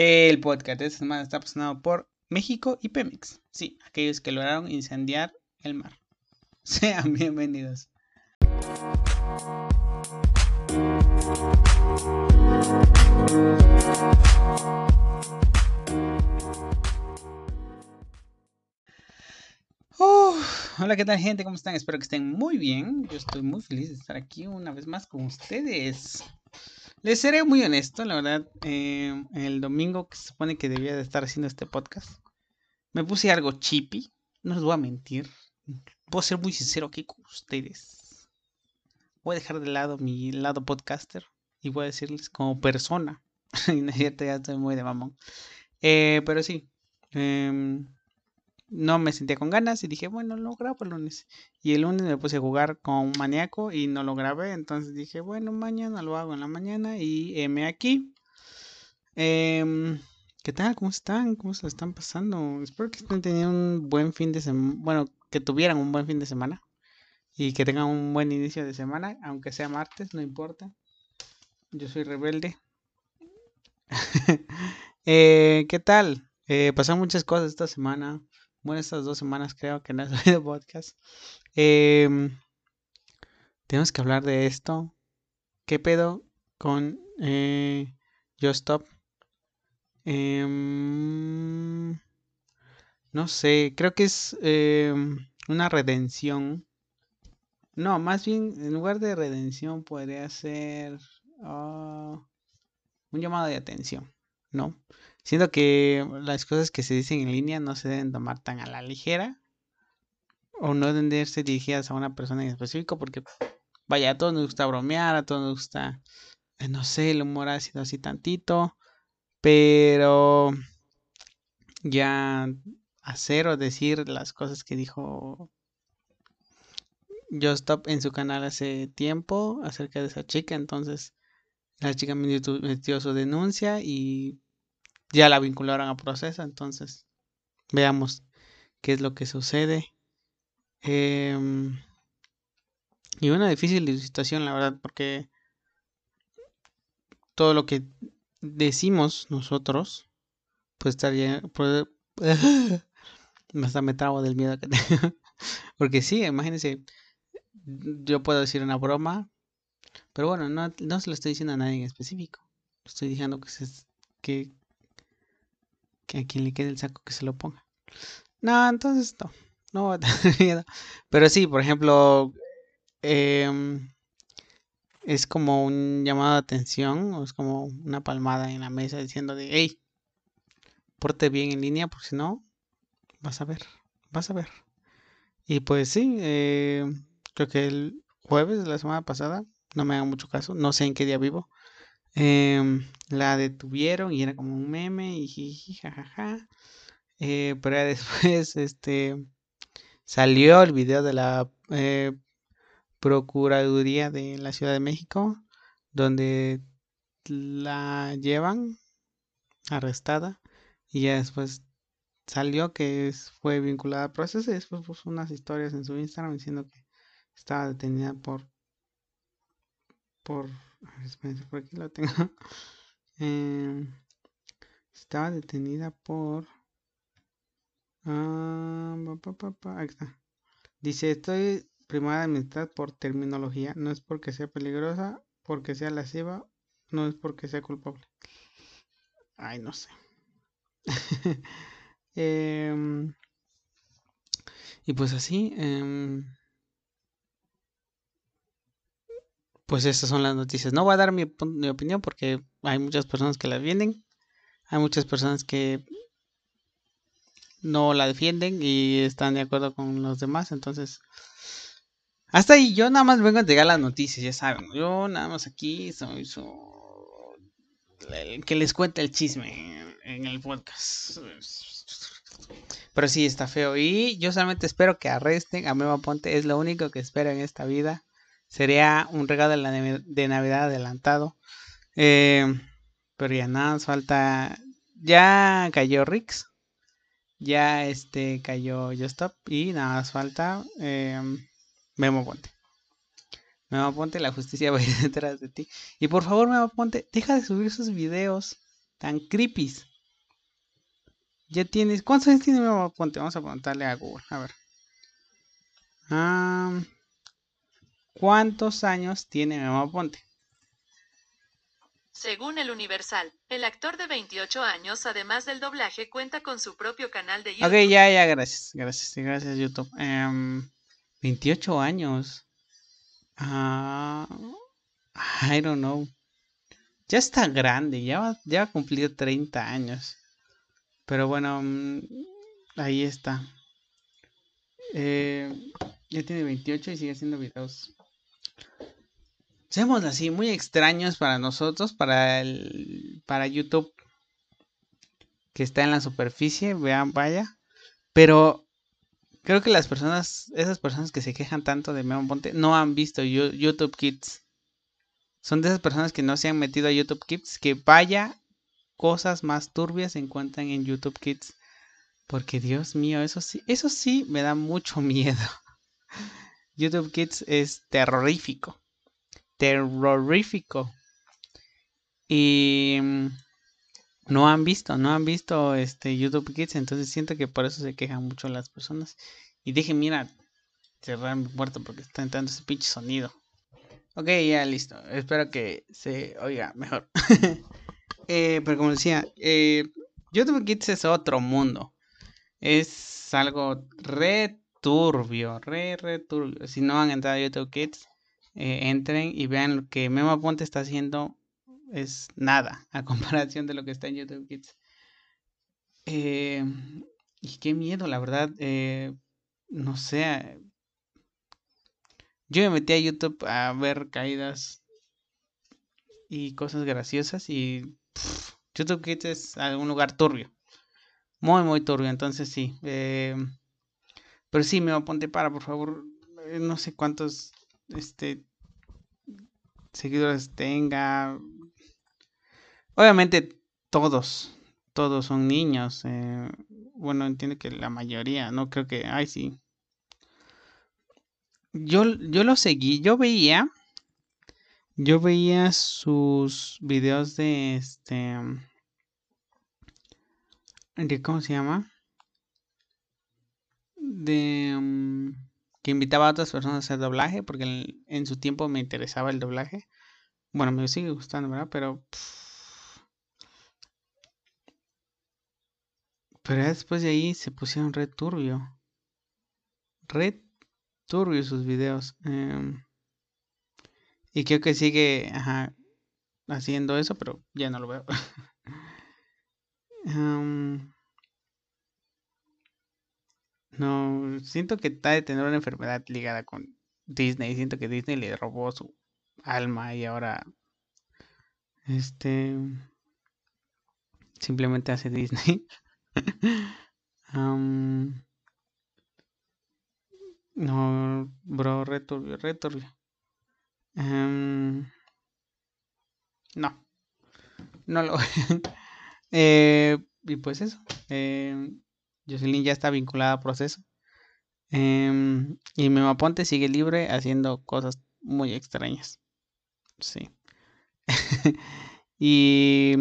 El podcast de esta semana está patrocinado por México y Pemex. Sí, aquellos que lograron incendiar el mar. Sean bienvenidos. hola, ¿qué tal gente? ¿Cómo están? Espero que estén muy bien. Yo estoy muy feliz de estar aquí una vez más con ustedes. Les seré muy honesto, la verdad, eh, el domingo que se supone que debía de estar haciendo este podcast, me puse algo chippy, no les voy a mentir, puedo ser muy sincero aquí con ustedes. Voy a dejar de lado mi lado podcaster y voy a decirles como persona. y no es cierto, ya estoy muy de mamón. Eh, pero sí, eh, no me sentía con ganas y dije, bueno, lo grabo el lunes. Y el lunes me puse a jugar con un maníaco y no lo grabé. Entonces dije, bueno, mañana lo hago en la mañana y M aquí. Em, ¿Qué tal? ¿Cómo están? ¿Cómo se están pasando? Espero que estén teniendo un buen fin de semana. Bueno, que tuvieran un buen fin de semana. Y que tengan un buen inicio de semana, aunque sea martes, no importa. Yo soy rebelde. eh, ¿Qué tal? Eh, pasaron muchas cosas esta semana bueno, estas dos semanas creo que no he subido podcast. Em, tenemos que hablar de esto. ¿Qué pedo con eh, Stop? Em, no sé, creo que es em, una redención. No, más bien, en lugar de redención podría ser ah, un llamado de atención, ¿no? Siento que las cosas que se dicen en línea no se deben tomar tan a la ligera o no deben ser dirigidas a una persona en específico porque, vaya, a todos nos gusta bromear, a todos nos gusta, eh, no sé, el humor ha sido así tantito, pero ya hacer o decir las cosas que dijo Just Stop en su canal hace tiempo acerca de esa chica, entonces la chica metió su denuncia y ya la vincularon a proceso, entonces veamos qué es lo que sucede. Em, y una difícil situación, la verdad, porque todo lo que decimos nosotros, pues estaría... Puede, hasta me trago del miedo que tengo. porque sí, imagínense, yo puedo decir una broma, pero bueno, no, no se lo estoy diciendo a nadie en específico. Estoy diciendo que, se, que que a quien le quede el saco que se lo ponga. No, entonces no, no voy a tener miedo. Pero sí, por ejemplo, em, es como un llamado de atención, o es como una palmada en la mesa diciendo de, hey, porte bien en línea, porque si no, vas a ver, vas a ver. Y pues sí, eh, creo que el jueves de la semana pasada, no me hagan mucho caso, no sé en qué día vivo, Em, la detuvieron y era como un meme y jiji, jajaja. Eh, pero después este, salió el video de la eh, Procuraduría de la Ciudad de México donde la llevan arrestada y ya después salió que fue vinculada al proceso y después puso unas historias en su Instagram diciendo que estaba detenida por por por aquí lo tengo. Em, estaba detenida por. Ah, está. Dice: Estoy primada de amistad por terminología. No es porque sea peligrosa, porque sea lasciva, no es porque sea culpable. Ay, no sé. Em, y pues así. Eh, pues estas son las noticias. No voy a dar mi, opinión porque hay muchas personas que la defienden. Hay muchas personas que no la defienden y están de acuerdo con los demás. Entonces, hasta ahí yo nada más vengo a entregar las noticias, ya saben. Yo nada más aquí soy el que les cuenta el chisme en el podcast. Pero sí, está feo. Y yo solamente espero que arresten a Mema Ponte. Es lo único que espero en esta vida. Sería un regalo de, Navidad adelantado. Eh, pero ya nada, falta. Ya cayó Rix. Ya este cayó Stop. Y nada más falta eh, Memo Ponte. Memo Ponte, la justicia va a ir detrás de ti. Y por favor, Memo Ponte, deja de subir sus videos. tan creepy. Ya tienes. ¿Cuántos años tiene Memo Ponte? Vamos a preguntarle a Google. A ver. ¿Cuántos años tiene Memo Ponte? Según el Universal, el actor de 28 años, además del doblaje, cuenta con su propio canal de YouTube. Ok, ya, ya, gracias. Gracias, gracias, YouTube. 28 em, años. Ah, I don't know. Ya está grande, ya va, ya ha cumplido 30 años. Pero bueno, mm, ahí está. Eh, ya tiene 28 y sigue haciendo videos seamos así, muy extraños para nosotros, para el, para YouTube, que está en la superficie, vean, vaya. Pero creo que las personas, esas personas que se quejan tanto de Memo Ponte, no han visto YouTube Kids. Son de esas personas que no se han metido a YouTube Kids, que vaya cosas más turbias se encuentran en YouTube Kids. Porque Dios mío, eso sí, eso sí me da mucho miedo. YouTube Kids es terrorífico terrorífico. Y mm, no han visto, no han visto este YouTube Kids, entonces siento que por eso se quejan mucho las personas. Y dije, mira, cerrar mi puerta porque está entrando ese pinche sonido. Ok, ya listo. Espero que se oiga mejor. Eh, pero como decía, eh, YouTube Kids es otro mundo. Es algo re turbio, re, re turbio. Si no han entrado a YouTube Kids, eh, entren y vean lo que Memo Aponte está haciendo es nada a comparación de lo que está en YouTube Kids. Eh, y qué miedo, la verdad. Eh, no sé. Yo me metí a YouTube a ver caídas y cosas graciosas y YouTube Kids es un lugar turbio. Muy, muy turbio. Entonces sí. Pero sí, me aponte para, por favor. No sé cuántos este seguidores tenga. Obviamente todos, todos son niños. Eh, bueno, entiendo que la mayoría, no creo que, ay sí. Yo, yo lo seguí, yo veía, yo veía sus videos de este, cómo se llama, de mm, que invitaba a otras personas a hacer doblaje, porque en, su tiempo me interesaba el doblaje. Bueno, me sigue gustando, ¿verdad? Pero... Pero después de ahí se pusieron red turbio. Red turbio sus videos. Em, y creo que sigue haciendo eso, pero ya no lo veo. Em, no, siento que está de tener una enfermedad ligada con Disney. Siento que Disney le robó su alma y ahora este simplemente hace Disney. no, bro, returbio, returbio. no, no lo. eh, y pues eso. Eh, Jocelyn ya está vinculada a proceso. Em, y Memaponte sigue libre haciendo cosas muy extrañas. Sí. y.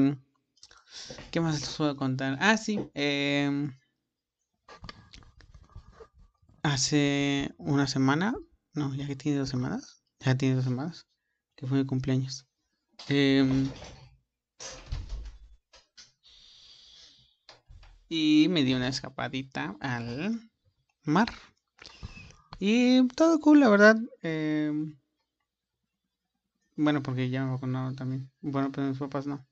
¿Qué más les puedo contar? Ah, sí. Em, hace una semana. No, ya que tiene dos semanas. Ya tiene dos semanas. Que fue mi cumpleaños. Eh, y me di una escapadita al mar. Y todo cool, la verdad. Em, bueno, porque ya me vacunaron también. Bueno, pero mis papás no.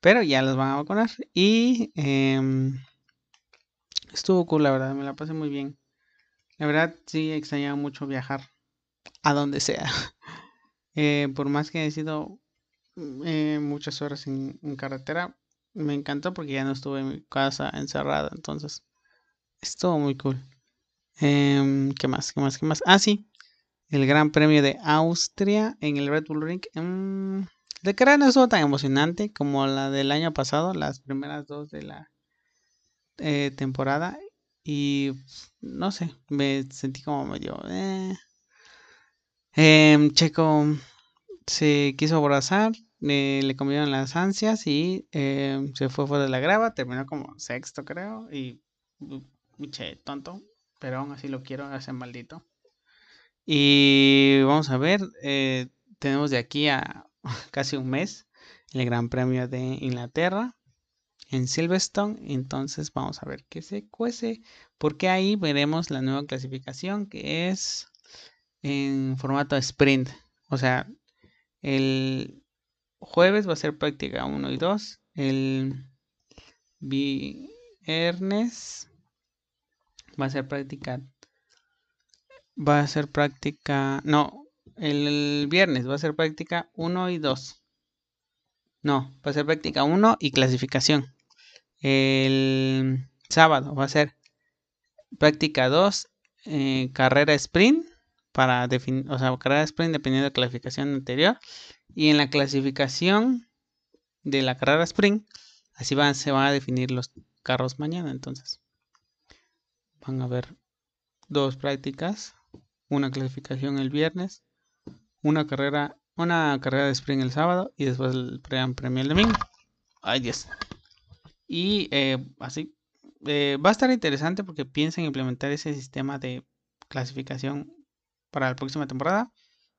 Pero ya los van a vacunar. Y em, estuvo cool, la verdad. Me la pasé muy bien. La verdad, sí, extrañaba mucho viajar a donde sea. Eh, por más que he sido eh, muchas horas en carretera, me encantó porque ya no estuve en mi casa encerrada, entonces estuvo muy cool. Em, ¿Qué más? ¿Qué más? ¿Qué más? Ah, sí, el Gran Premio de Austria en el Red Bull Ring. Um, de que no estuvo tan emocionante como la del año pasado, las primeras dos de la eh, temporada. Y no sé, me sentí como medio... Eh. Em, Checo se quiso abrazar eh, le comieron las ansias y eh, se fue fuera de la grava, terminó como sexto creo y che, tonto, pero aún así lo quiero, ese maldito. Y vamos a ver, eh, tenemos de aquí a casi un mes el Gran Premio de Inglaterra en Silverstone. Entonces vamos a ver qué se cuece. Porque ahí veremos la nueva clasificación que es en formato sprint. O sea, el jueves va a ser práctica 1 y 2. El viernes va a ser práctica. Va a ser práctica. No, el viernes va a ser práctica 1 y 2. No, va a ser práctica 1 y clasificación. El sábado va a ser práctica 2, eh, carrera sprint para definir, o sea, carrera sprint dependiendo de la clasificación anterior. Y en la clasificación de la carrera sprint, así van, se van a definir los carros mañana. Entonces, van a haber dos prácticas, una clasificación el viernes, una carrera, una carrera de sprint el sábado y después el premio el domingo. Ay Dios. Y eh, así eh, va a estar interesante porque piensan implementar ese sistema de clasificación para la próxima temporada,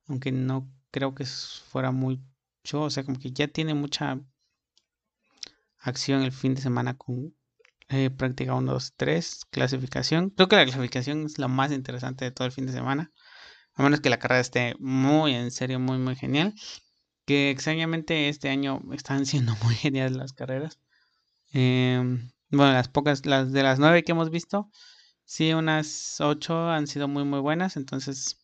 aunque no creo que fuera mucho, o sea, como que ya tiene mucha acción el fin de semana con eh, práctica 1, 2, 3, clasificación. Creo que la clasificación es la más interesante de todo el fin de semana. A menos que la carrera esté muy en serio, muy, muy genial. Que extrañamente este año están siendo muy geniales las carreras. Em, bueno, las pocas, las de las nueve que hemos visto, sí, unas ocho han sido muy, muy buenas. Entonces,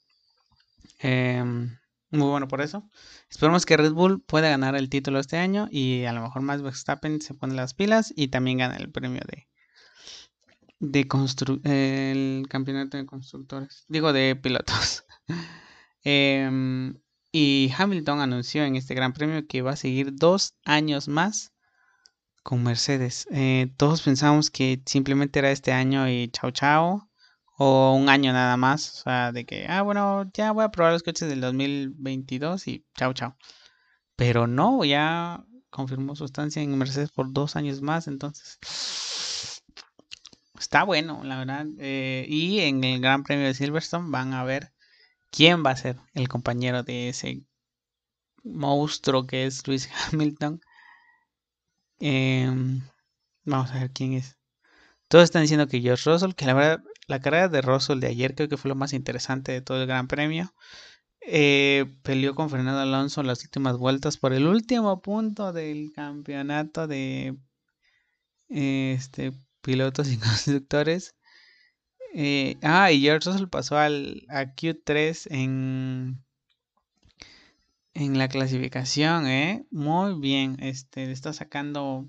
em, muy bueno por eso. Esperemos que Red Bull pueda ganar el título este año y a lo mejor más Verstappen se pone las pilas y también gana el premio de de constru el campeonato de constructores, digo de pilotos. Em, y Hamilton anunció en este Gran Premio que va a seguir dos años más con Mercedes. Eh, todos pensamos que simplemente era este año y chao chao o un año nada más, o sea, de que, ah, bueno, ya voy a probar los coches del 2022 y chao, chao. Pero no, ya confirmó su estancia en Mercedes por dos años más, entonces está bueno, la verdad. Eh, y en el Gran Premio de Silverstone van a ver quién va a ser el compañero de ese monstruo que es Luis Hamilton. Em, vamos a ver quién es. Todos están diciendo que George Russell, que la verdad la carrera de Russell de ayer creo que fue lo más interesante de todo el Gran Premio. Eh, peleó con Fernando Alonso en las últimas vueltas por el último punto del campeonato de este, pilotos y constructores. Eh, ah, y George Russell pasó al, a Q3 en, en la clasificación, ¿eh? Muy bien, este, está sacando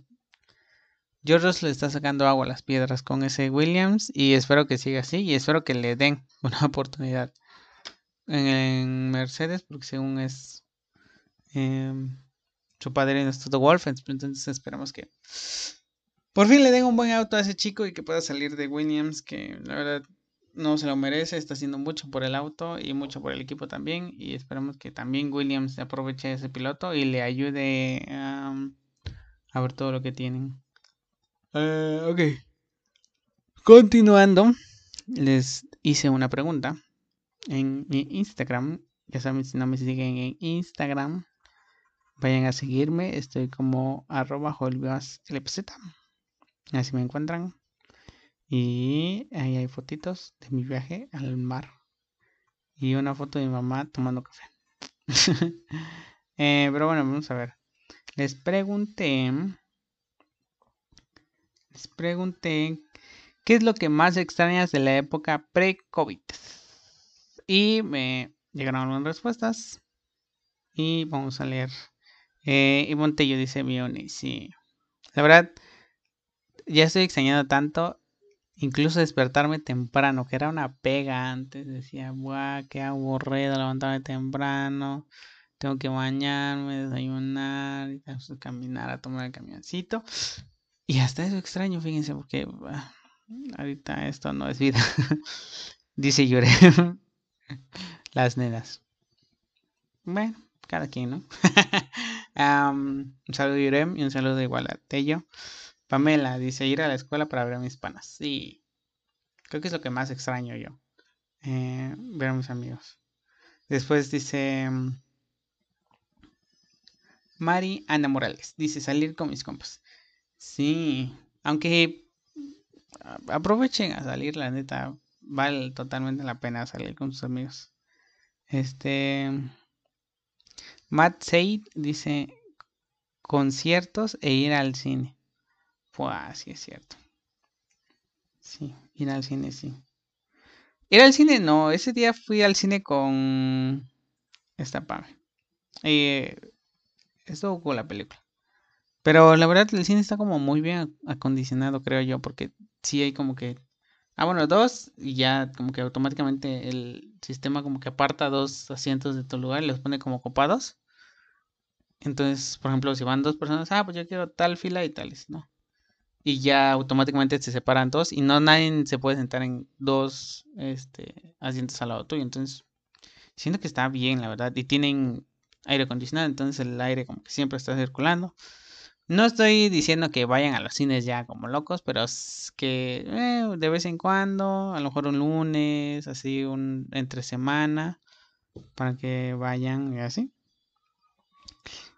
George le está sacando agua a las piedras con ese Williams y espero que siga así y espero que le den una oportunidad en, Mercedes porque según es em, su padre es todo Wolf, entonces esperamos que por fin le den un buen auto a ese chico y que pueda salir de Williams que la verdad no se lo merece, está haciendo mucho por el auto y mucho por el equipo también y esperamos que también Williams aproveche ese piloto y le ayude a ver todo lo que tienen. Eh, ok. Continuando, les hice una pregunta en mi Instagram. Ya saben, si no me siguen en Instagram, vayan a seguirme. Estoy como arroba LPZ. Así me encuentran. Y ahí hay fotitos de mi viaje al mar. Y una foto de mi mamá tomando café. Eh, pero bueno, vamos a ver. Les pregunté les pregunté qué es lo que más extrañas de la época pre-COVID. Y me llegaron algunas respuestas. Y vamos a leer. Eh, y Montello dice Mioni, sí. La verdad, ya estoy extrañando tanto. Incluso despertarme temprano, que era una pega antes. Decía, guau, qué aburrido levantarme temprano. Tengo que bañarme, desayunar, caminar a tomar el camioncito. Y hasta eso extraño, fíjense, porque ah, ahorita esto no es vida. Dice Lloré. Las nenas. Bueno, cada quien, ¿no? un saludo de Irem y un saludo igual a Tello. Pamela dice ir a la escuela para ver a mis panas. Sí, creo que es lo que más extraño yo. Eh, ver a mis amigos. Después dice Mari Ana Morales. Dice salir con mis compas. Sí, aunque aprovechen a salir, la neta, vale totalmente la pena salir con sus amigos. Este. Matt Said dice conciertos e ir al cine. Pues sí es cierto. Sí, ir al cine, sí. Ir al cine, no. Ese día fui al cine con esta pave. Eh, estuvo con la película. Pero la verdad el cine está como muy bien acondicionado, creo yo, porque sí hay como que... Ah, bueno, dos y ya como que automáticamente el sistema como que aparta dos asientos de tu lugar y los pone como copados. Entonces, por ejemplo, si van dos personas, ah, pues yo quiero tal fila y tales, ¿no? Y ya automáticamente se separan dos y no nadie se puede sentar en dos este, asientos al lado tuyo. Entonces, siento que está bien, la verdad. Y tienen aire acondicionado, entonces el aire como que siempre está circulando. No estoy diciendo que vayan a los cines ya como locos, pero es que eh, de vez en cuando, a lo mejor un lunes, así un entre semana, para que vayan y así.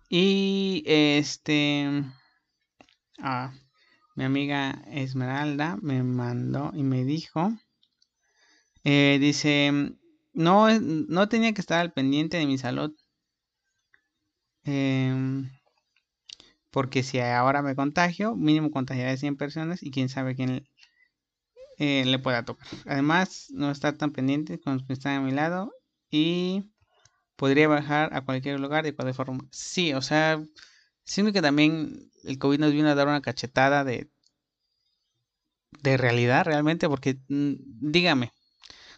Y este, ah, mi amiga Esmeralda me mandó y me dijo, eh, dice, no, no tenía que estar al pendiente de mi salud. Eh, porque si ahora me contagio, mínimo contagiaré a 100 personas y quién sabe quién eh, le pueda tocar. Además, no estar tan pendiente con los que están a mi lado y podría bajar a cualquier lugar de cualquier forma. Sí, o sea, siento que también el COVID nos vino a dar una cachetada de, de realidad realmente, porque mm, dígame,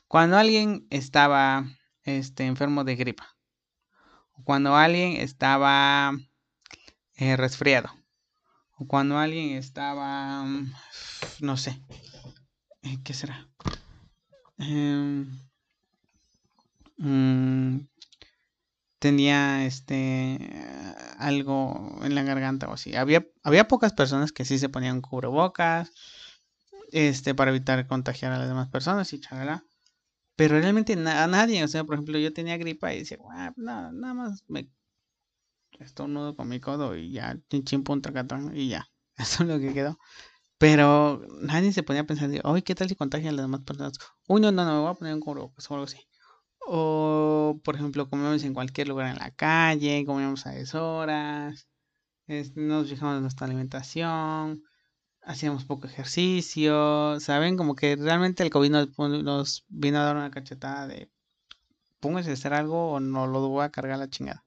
cuando alguien estaba este, enfermo de gripa, cuando alguien estaba eh, resfriado. O cuando alguien estaba, mm, no sé, eh, ¿qué será? Em, mm, tenía este algo en la garganta o así. Había, había pocas personas que sí se ponían cubrebocas este para evitar contagiar a las demás personas y chalala. Pero realmente a nadie, o sea, por ejemplo, yo tenía gripa y decía, ah, nada más me estornudo con mi codo y ya, chin chin un tracatón y ya. Eso es lo que quedó. Pero nadie se ponía a pensar, oye, ¿qué tal si contagian a las demás personas? Uy, no, no, no, me voy a poner un cubrebocas o algo así. O, por ejemplo, comemos en cualquier lugar en la calle, comemos a deshoras, nos fijamos en nuestra alimentación, hacíamos poco ejercicio, ¿saben? Como que realmente el COVID nos, nos vino a dar una cachetada de póngase a hacer algo o no lo voy a cargar la chingada.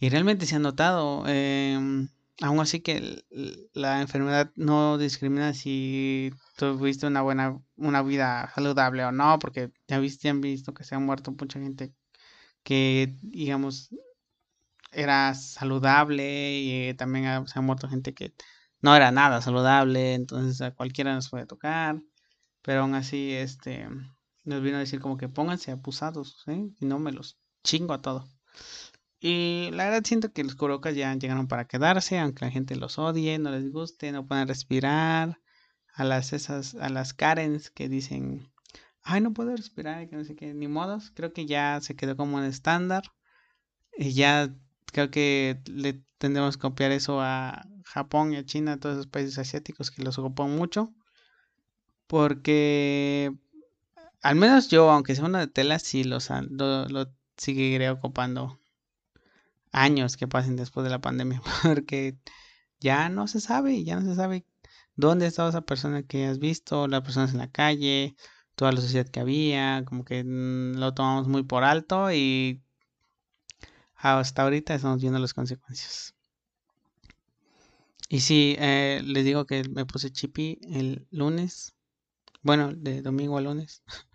Y realmente se ha notado, em, aún así que la enfermedad no discrimina si tuviste una buena, una vida saludable o no, porque ya, viste, han visto que se ha muerto mucha gente que, digamos, era saludable y también se ha muerto gente que no era nada saludable, entonces a cualquiera nos puede tocar, pero aún así, este, nos vino a decir como que pónganse abusados, ¿sí? y no me los chingo a todo. Y la verdad siento que los curocas ya llegaron para quedarse, aunque la gente los odie, no les guste, no puedan respirar. A las esas, a las Karens que dicen, ay, no puedo respirar, que no sé qué, ni modos. Creo que ya se quedó como un estándar. Y ya creo que le tendremos que copiar eso a Japón y a China, a todos esos países asiáticos que los ocupan mucho. Porque al menos yo, aunque sea una de tela, sí los, lo, lo seguiré ocupando años que pasen después de la pandemia, porque ya no se sabe, ya no se sabe dónde estaba esa persona que has visto, las personas en la calle, toda la sociedad que había, como que mm, lo tomamos muy por alto y hasta ahorita estamos viendo las consecuencias. Y sí, eh, les digo que me puse chipi el lunes, bueno, de domingo a lunes.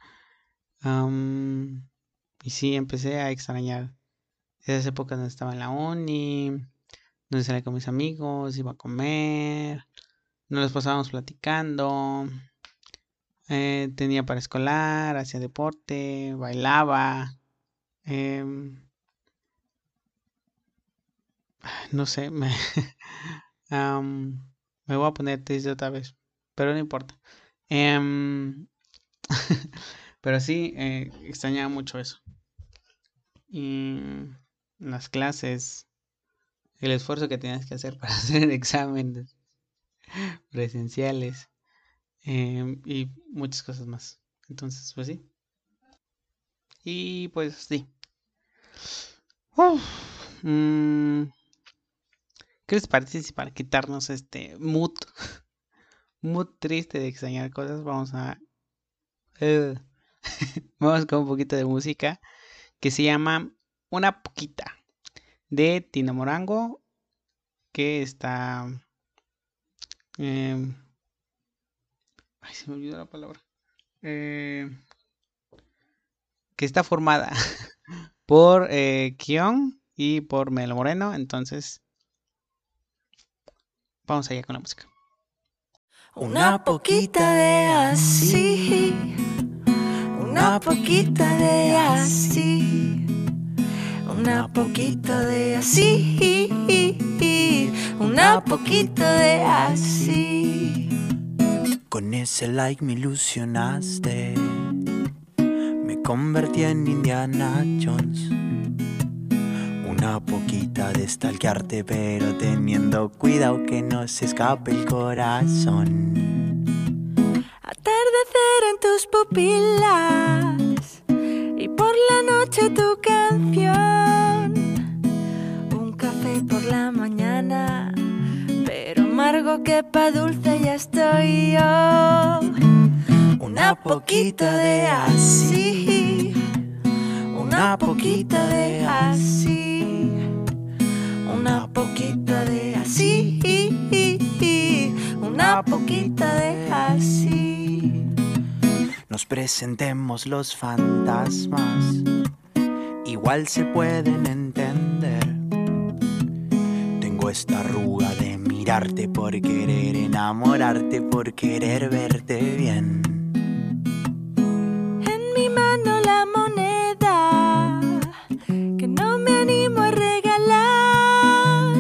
y sí, empecé a extrañar esas épocas donde estaba en la uni, donde salía con mis amigos, iba a comer, nos los pasábamos platicando, eh, tenía para escolar, hacía deporte, bailaba. Em, no sé, me, me voy a poner triste otra vez, pero no importa. Em, pero sí, eh, extrañaba mucho eso. Y las clases, el esfuerzo que tenías que hacer para hacer exámenes presenciales em, y muchas cosas más. Entonces, pues sí. Y pues sí. Mm, ¿Qué les parece para quitarnos este mood, mood triste de extrañar cosas, vamos a... Eh, vamos con un poquito de música que se llama Una Poquita de Tino Morango, que está... Em, ay, se me olvidó la palabra. Eh, que está formada por eh, Kion y por Melo Moreno. Entonces, vamos allá con la música. Una poquita de así, una poquita de así, una poquita de así, una poquita de así. Con ese like me ilusionaste convertí en Indiana Jones. Una poquita de stalkearte, pero teniendo cuidado que no se escape el corazón. Atardecer en tus pupilas y por la noche tu que pa' dulce ya estoy yo. Una poquita de así, una poquita de así, una poquita de así, una poquita de así. Nos presentemos los fantasmas, igual se pueden entender. Tengo esta arruga de por querer enamorarte, por querer verte bien mi mano la moneda que no me animo a regalar.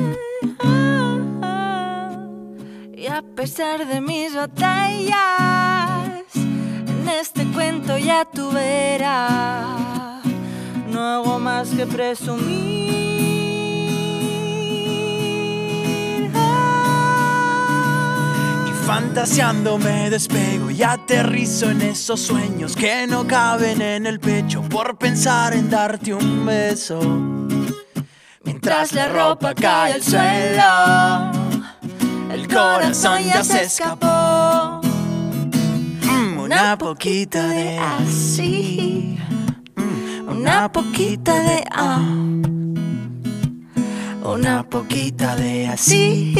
Y a pesar de mis batallas, en este cuento ya tú verás, no hago más que presumir. Fantaseando me despego y aterrizo en esos sueños que no caben en el pecho por pensar en darte un beso. Mientras la ropa cae al suelo, el corazón ya se escapó. Mm, una poquita de así, mm, una poquita de ah, una poquita de así.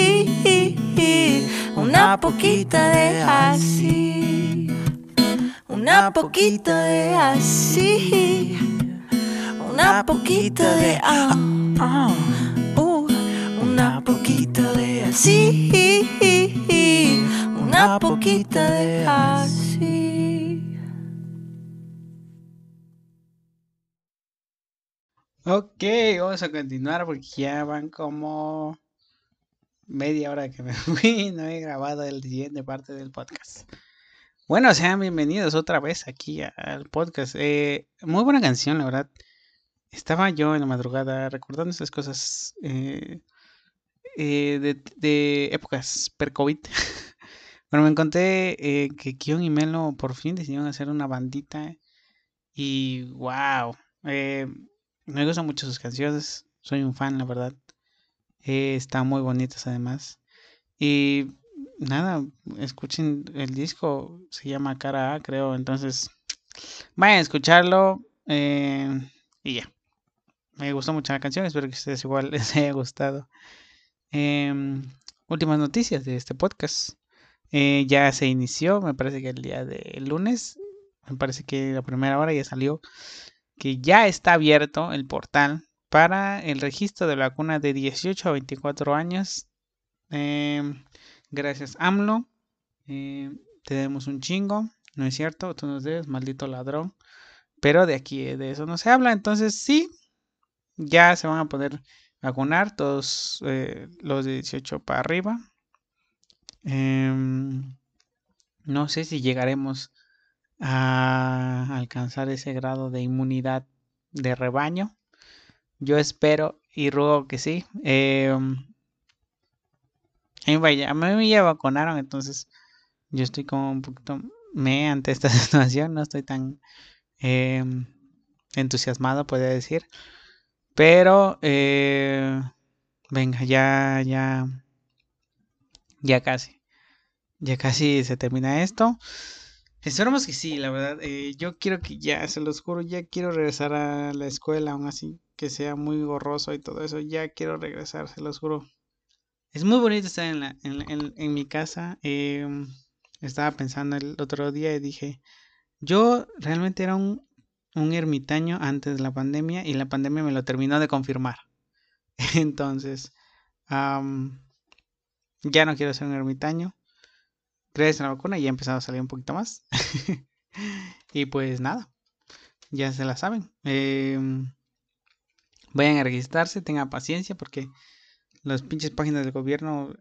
Una poquita de así, una poquita de así, una poquita de ah, ah, uh, una poquita de así, una poquita de así. Ok, vamos a continuar porque ya van como media hora que me fui no he grabado el siguiente parte del podcast. Bueno, sean bienvenidos otra vez aquí al podcast. Eh, muy buena canción, la verdad. Estaba yo en la madrugada recordando esas cosas eh, eh, de, de, épocas per-COVID. bueno, me encontré que Kion y Melo por fin decidieron hacer una bandita. Y wow, me gustan mucho sus canciones. Soy un fan, la verdad. Eh, están muy bonitas además. Y nada, escuchen el disco, se llama Cara A, creo. Entonces, vayan a escucharlo. Eh, y ya. Me gustó mucho la canción, espero que a ustedes igual les haya gustado. Em, últimas noticias de este podcast. Eh, ya se inició, me parece que el día de lunes, me parece que la primera hora ya salió, que ya está abierto el portal para el registro de la vacuna de 18 a 24 años. Em, gracias AMLO. Eh, te demos un chingo. No es cierto, tú nos debes, maldito ladrón. Pero de aquí, de eso no se habla. Entonces sí, ya se van a poder vacunar, todos eh, los de 18 para arriba. Em, no sé si llegaremos a alcanzar ese grado de inmunidad de rebaño. Yo espero y ruego que sí. Em, a mí me ya vacunaron, entonces yo estoy como un poquito me ante esta situación. No estoy tan em, entusiasmado, podría decir. Pero, eh, venga, ya, ya, ya casi. Ya casi se termina esto. Esperamos que sí, la verdad. Eh, yo quiero que ya, se los juro, ya quiero regresar a la escuela, aún así que sea muy gorroso y todo eso. Ya quiero regresar, se los juro. Es muy bonito estar en, la, en, mi casa. Em, estaba pensando el otro día y dije, yo realmente era un, un ermitaño antes de la pandemia y la pandemia me lo terminó de confirmar. Entonces, ya no quiero ser un ermitaño. Gracias a la vacuna ya empezado a salir un poquito más. y pues nada, ya se la saben. Em, vayan a registrarse, tengan paciencia porque las pinches páginas del gobierno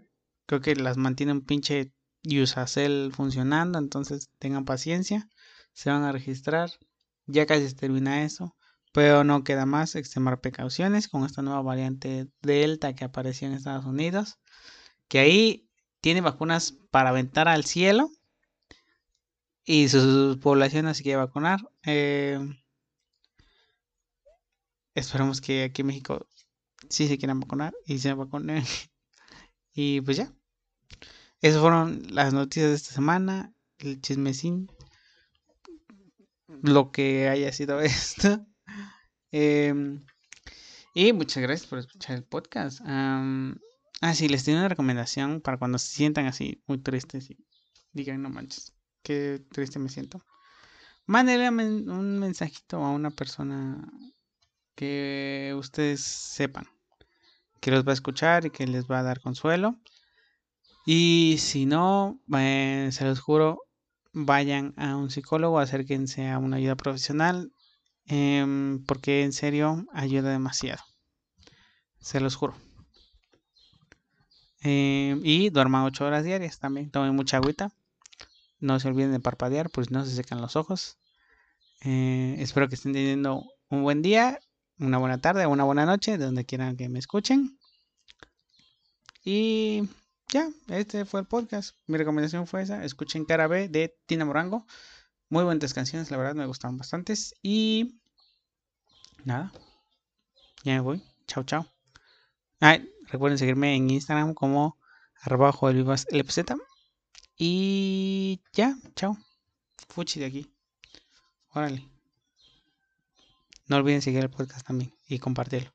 creo que las mantienen pinche Usacell funcionando, entonces tengan paciencia, se van a registrar, ya casi se termina eso, pero no queda más extremar precauciones con esta nueva variante Delta que apareció en Estados Unidos, que ahí tiene vacunas para aventar al cielo y su población así quiere vacunar. Eh, esperamos que aquí en México sí se quieran vacunar y se vacunen. y pues ya. Esas fueron las noticias de esta semana, el chismecín, lo que haya sido esto. Em, y muchas gracias por escuchar el podcast. Ah, sí, les tengo una recomendación para cuando se sientan así muy tristes y digan, no manches, qué triste me siento. Mándenle un mensajito a una persona que ustedes sepan que los va a escuchar y que les va a dar consuelo. Y si no, eh, se los juro, vayan a un psicólogo, acérquense a una ayuda profesional, em, porque en serio ayuda demasiado. Se los juro. Em, y duerman 8 horas diarias también. Tomen mucha agüita. No se olviden de parpadear, pues no se secan los ojos. Eh, espero que estén teniendo un buen día, una buena tarde una buena noche, donde quieran que me escuchen. Y ya, este fue el podcast. Mi recomendación fue esa. Escuchen Cara B de Tina Morango. Muy buenas canciones, la verdad me gustaron bastantes. Y nada, ya me voy. Chao, chao. Recuerden seguirme en Instagram como arroba LPZ. Y ya, chao. Fuchi de aquí. Órale. No olviden seguir el podcast también y compartirlo.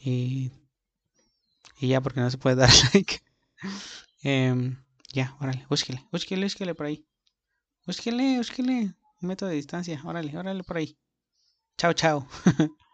Y, y ya, porque no se puede dar like. Em, ya, órale, búsquele, búsquele, búsquele por ahí. Búsquele, búsquele. Un método de distancia. Órale, órale por ahí. Chao, chao.